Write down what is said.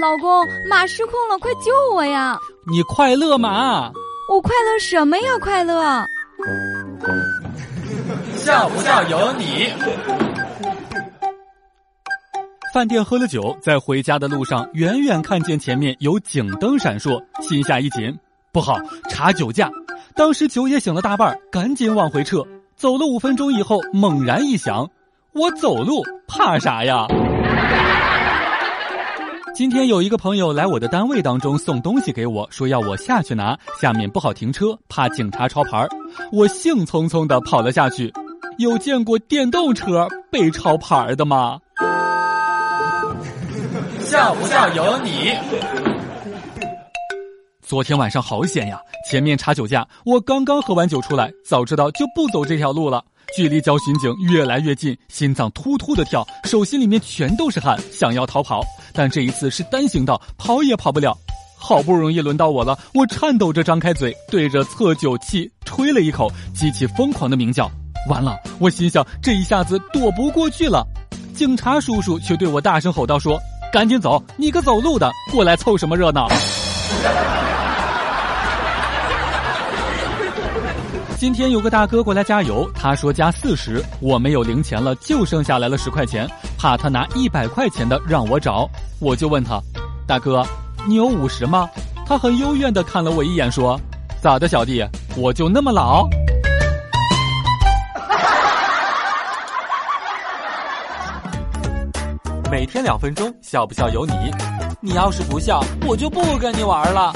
老公，马失控了，快救我呀！你快乐吗？我快乐什么呀？快乐？笑不笑由你。饭店喝了酒，在回家的路上，远远看见前面有警灯闪烁，心下一紧，不好，查酒驾。当时酒也醒了大半，赶紧往回撤。走了五分钟以后，猛然一想，我走路怕啥呀？今天有一个朋友来我的单位当中送东西给我，说要我下去拿，下面不好停车，怕警察抄牌儿我兴冲冲的跑了下去。有见过电动车被抄牌的吗？笑不笑由你。昨天晚上好险呀！前面查酒驾，我刚刚喝完酒出来，早知道就不走这条路了。距离交巡警越来越近，心脏突突的跳，手心里面全都是汗，想要逃跑，但这一次是单行道，跑也跑不了。好不容易轮到我了，我颤抖着张开嘴，对着测酒器吹了一口，机器疯狂的鸣叫。完了，我心想这一下子躲不过去了。警察叔叔却对我大声吼道：“说赶紧走，你个走路的，过来凑什么热闹？”今天有个大哥过来加油，他说加四十，我没有零钱了，就剩下来了十块钱，怕他拿一百块钱的让我找，我就问他，大哥，你有五十吗？他很幽怨的看了我一眼，说，咋的，小弟，我就那么老？每天两分钟，笑不笑由你，你要是不笑，我就不跟你玩了。